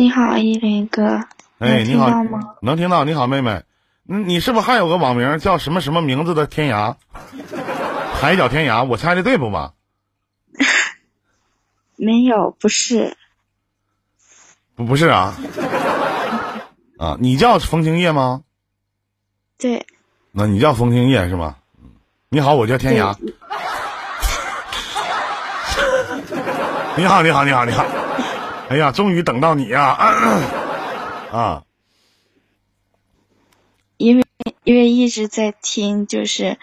你好，依林哥。哎，你好能听到。你好，妹妹。嗯，你是不是还有个网名叫什么什么名字的天涯？海角天涯，我猜的对不吧？没有，不是。不不是啊。啊，你叫风清叶吗？对。那你叫风清叶是吗？嗯。你好，我叫天涯。你好，你好，你好，你好。哎呀，终于等到你呀！啊。因为因为一直在听，就是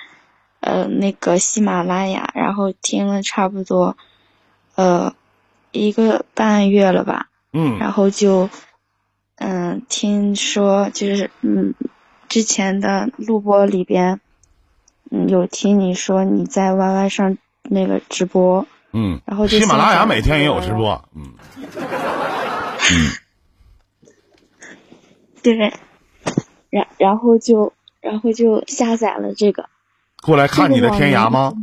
呃那个喜马拉雅，然后听了差不多呃一个半月了吧。嗯。然后就嗯听说就是嗯之前的录播里边嗯有听你说你在 YY 上那个直播。嗯。然后就喜马拉雅每天也有直播。嗯。嗯。对。然然后就然后就下载了这个，过来看你的天涯吗？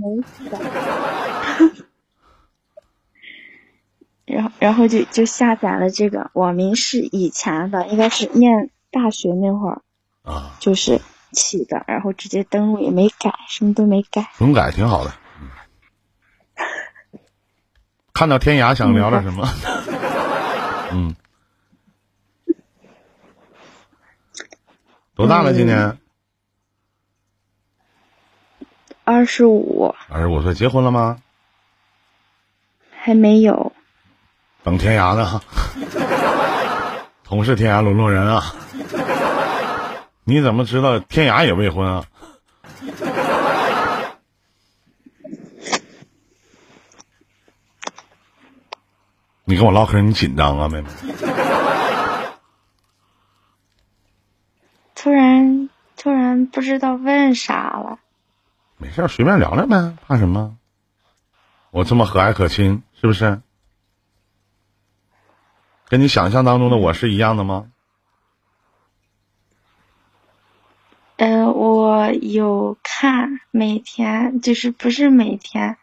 然后然后就就下载了这个网名是以前的，应该是念大学那会儿啊，就是起的，然后直接登录也没改，什么都没改。不用改，挺好的。看到天涯想聊点什么？嗯。多大了？今年二十五。二十五岁，结婚了吗？还没有。等天涯呢？同是天涯沦落人啊！你怎么知道天涯也未婚啊？你跟我唠嗑，你紧张啊，妹妹？突然，突然不知道问啥了。没事，随便聊聊呗，怕什么？我这么和蔼可亲，是不是？跟你想象当中的我是一样的吗？呃，我有看，每天就是不是每天，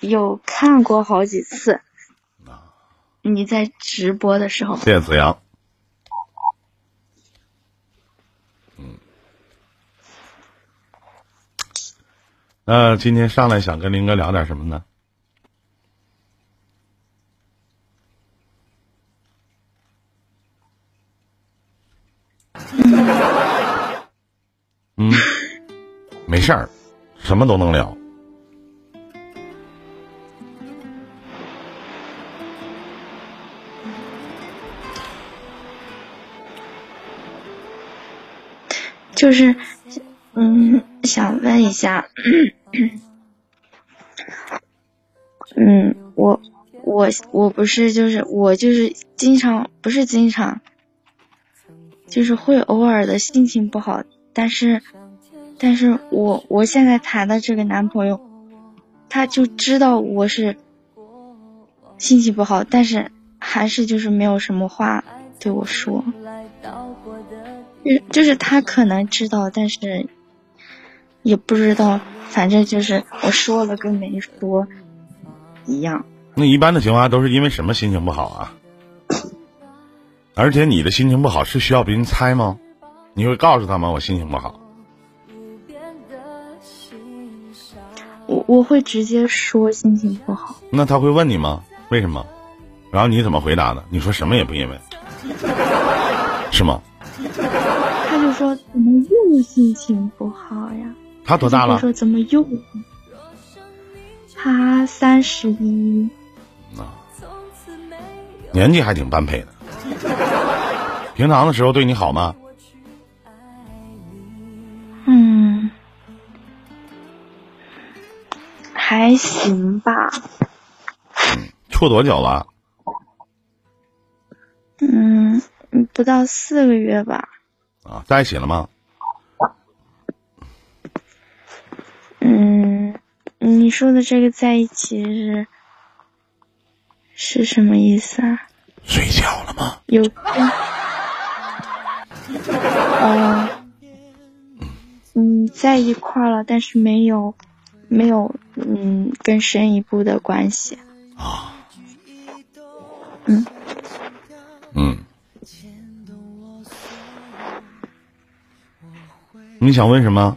有看过好几次。你在直播的时候。谢谢子阳。嗯那今天上来想跟林哥聊点什么呢？嗯，没事儿，什么都能聊。就是，嗯，想问一下。嗯，我我我不是就是我就是经常不是经常，就是会偶尔的心情不好，但是但是我我现在谈的这个男朋友，他就知道我是心情不好，但是还是就是没有什么话对我说，就就是他可能知道，但是也不知道。反正就是我说了跟没说一样。那一般的情况下都是因为什么心情不好啊？而且你的心情不好是需要别人猜吗？你会告诉他吗？我心情不好。我我会直接说心情不好。那他会问你吗？为什么？然后你怎么回答的？你说什么也不因为，是吗？他就说怎么又心情不好呀？他多大了？说怎么又？他三十一。啊，年纪还挺般配的。平常的时候对你好吗？嗯，还行吧。嗯，处多久了？嗯，不到四个月吧。啊，在一起了吗？嗯，你说的这个在一起是是什么意思啊？睡觉了吗？有。呃，嗯，在一块了，但是没有没有嗯更深一步的关系。啊。嗯嗯。你想问什么？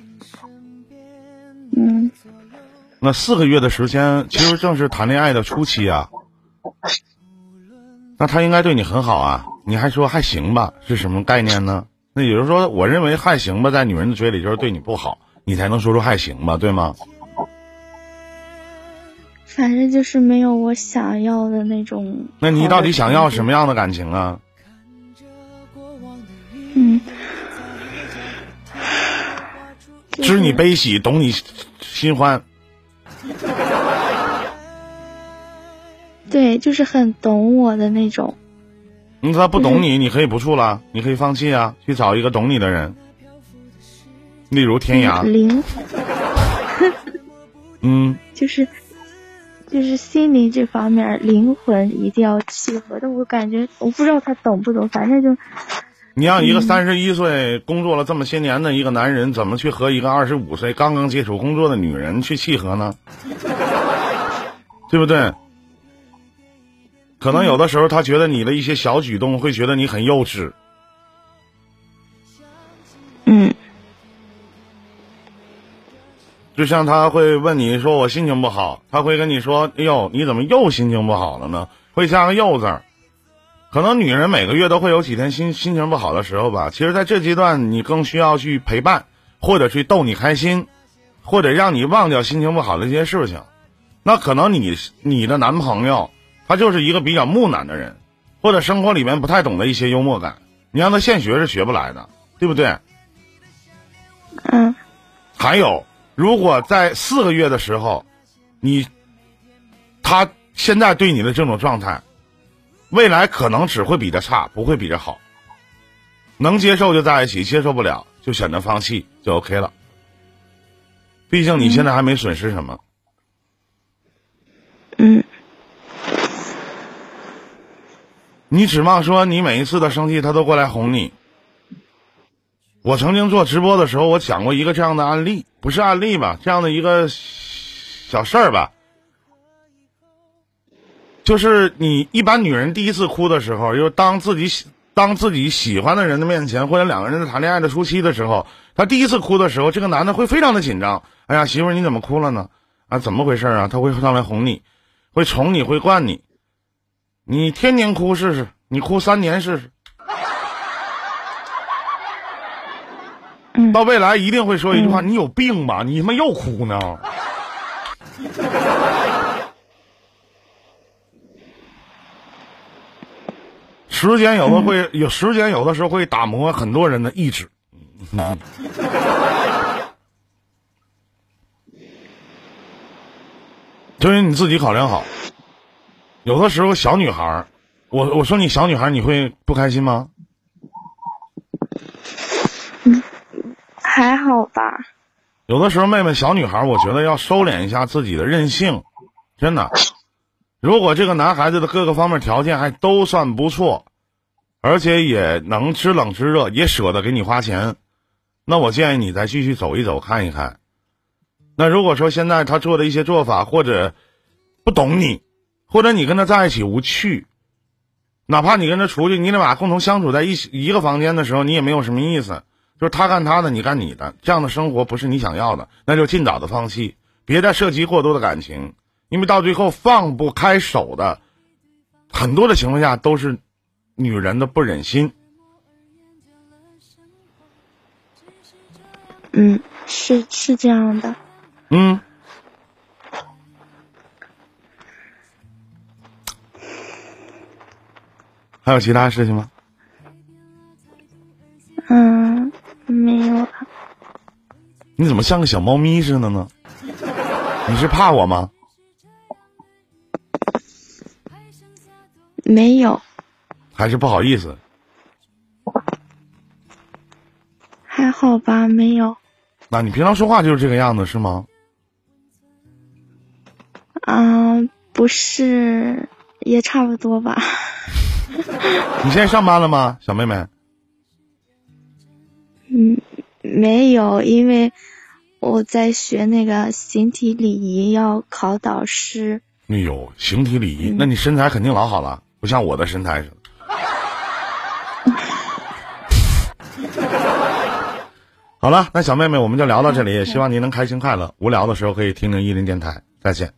嗯，那四个月的时间，其实正是谈恋爱的初期啊。那他应该对你很好啊，你还说还行吧，是什么概念呢？那也就是说，我认为还行吧，在女人的嘴里就是对你不好，你才能说出还行吧，对吗？反正就是没有我想要的那种。那你到底想要什么样的感情啊？知你悲喜，懂你心欢。对，就是很懂我的那种。那他不懂你，你可以不处了，你可以放弃啊，去找一个懂你的人，例如天涯。灵。嗯。就是，就是心灵这方面，灵魂一定要契合的。我感觉，我不知道他懂不懂，反正就。你让一个三十一岁工作了这么些年的一个男人，怎么去和一个二十五岁刚刚接触工作的女人去契合呢？对不对？可能有的时候他觉得你的一些小举动会觉得你很幼稚。嗯。就像他会问你说我心情不好，他会跟你说：“哎呦，你怎么又心情不好了呢？”会加个“又”字儿。可能女人每个月都会有几天心心情不好的时候吧。其实，在这阶段，你更需要去陪伴，或者去逗你开心，或者让你忘掉心情不好的一些事情。那可能你你的男朋友他就是一个比较木讷的人，或者生活里面不太懂得一些幽默感，你让他现学是学不来的，对不对？嗯。还有，如果在四个月的时候，你他现在对你的这种状态。未来可能只会比他差，不会比他好。能接受就在一起，接受不了就选择放弃，就 OK 了。毕竟你现在还没损失什么。嗯。你指望说你每一次的生气他都过来哄你？我曾经做直播的时候，我讲过一个这样的案例，不是案例吧？这样的一个小事儿吧。就是你一般女人第一次哭的时候，就当自己喜当自己喜欢的人的面前，或者两个人在谈恋爱的初期的时候，她第一次哭的时候，这个男的会非常的紧张。哎呀，媳妇儿你怎么哭了呢？啊，怎么回事啊？他会上来哄你，会宠你，会惯你。你天天哭试试，你哭三年试试。到未来一定会说一句话：你有病吧？你他妈又哭呢？时间有的会有时间，有的时候会打磨很多人的意志。就是你自己考量好。有的时候小女孩我我说你小女孩你会不开心吗？还好吧。有的时候妹妹小女孩我觉得要收敛一下自己的任性，真的。如果这个男孩子的各个方面条件还都算不错。而且也能知冷知热，也舍得给你花钱，那我建议你再继续走一走，看一看。那如果说现在他做的一些做法，或者不懂你，或者你跟他在一起无趣，哪怕你跟他出去，你俩共同相处在一起一个房间的时候，你也没有什么意思，就是他干他的，你干你的，这样的生活不是你想要的，那就尽早的放弃，别再涉及过多的感情，因为到最后放不开手的，很多的情况下都是。女人的不忍心，嗯，是是这样的，嗯，还有其他事情吗？嗯，没有了。你怎么像个小猫咪似的呢？你是怕我吗？没有。还是不好意思，还好吧，没有。那你平常说话就是这个样子是吗？嗯，不是，也差不多吧。你现在上班了吗，小妹妹？嗯，没有，因为我在学那个形体礼仪，要考导师。哎呦，形体礼仪，那你身材肯定老好了，不像我的身材似的。好了，那小妹妹我们就聊到这里，也希望您能开心快乐。无聊的时候可以听听伊林电台，再见。